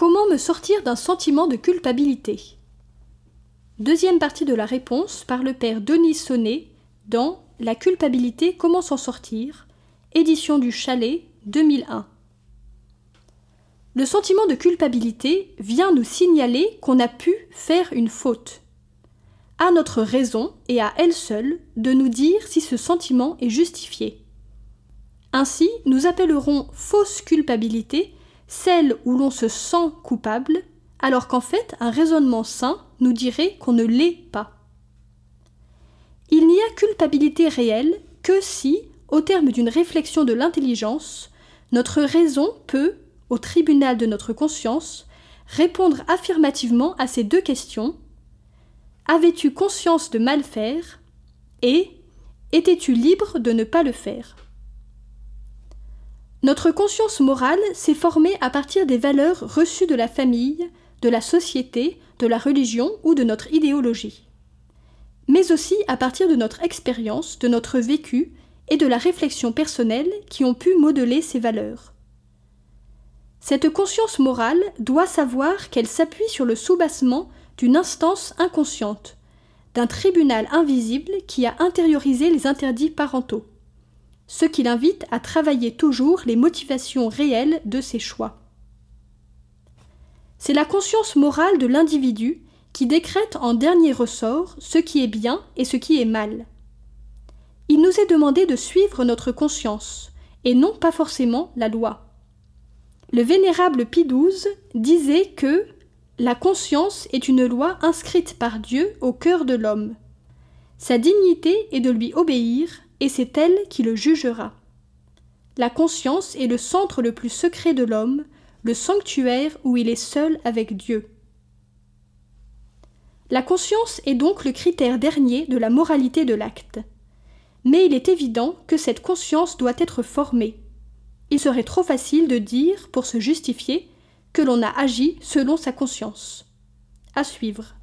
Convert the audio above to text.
Comment me sortir d'un sentiment de culpabilité? Deuxième partie de la réponse par le père Denis Sonnet dans La culpabilité, comment s'en sortir? édition du Chalet 2001. Le sentiment de culpabilité vient nous signaler qu'on a pu faire une faute. À notre raison et à elle seule de nous dire si ce sentiment est justifié. Ainsi, nous appellerons fausse culpabilité celle où l'on se sent coupable, alors qu'en fait un raisonnement sain nous dirait qu'on ne l'est pas. Il n'y a culpabilité réelle que si, au terme d'une réflexion de l'intelligence, notre raison peut, au tribunal de notre conscience, répondre affirmativement à ces deux questions. Avais-tu conscience de mal faire? Et Étais-tu libre de ne pas le faire? Notre conscience morale s'est formée à partir des valeurs reçues de la famille, de la société, de la religion ou de notre idéologie, mais aussi à partir de notre expérience, de notre vécu et de la réflexion personnelle qui ont pu modeler ces valeurs. Cette conscience morale doit savoir qu'elle s'appuie sur le soubassement d'une instance inconsciente, d'un tribunal invisible qui a intériorisé les interdits parentaux, ce qui l'invite à travailler toujours les motivations réelles de ses choix. C'est la conscience morale de l'individu qui décrète en dernier ressort ce qui est bien et ce qui est mal. Il nous est demandé de suivre notre conscience, et non pas forcément la loi. Le vénérable XII disait que la conscience est une loi inscrite par Dieu au cœur de l'homme. Sa dignité est de lui obéir, et c'est elle qui le jugera. La conscience est le centre le plus secret de l'homme, le sanctuaire où il est seul avec Dieu. La conscience est donc le critère dernier de la moralité de l'acte. Mais il est évident que cette conscience doit être formée, il serait trop facile de dire, pour se justifier, que l'on a agi selon sa conscience. À suivre.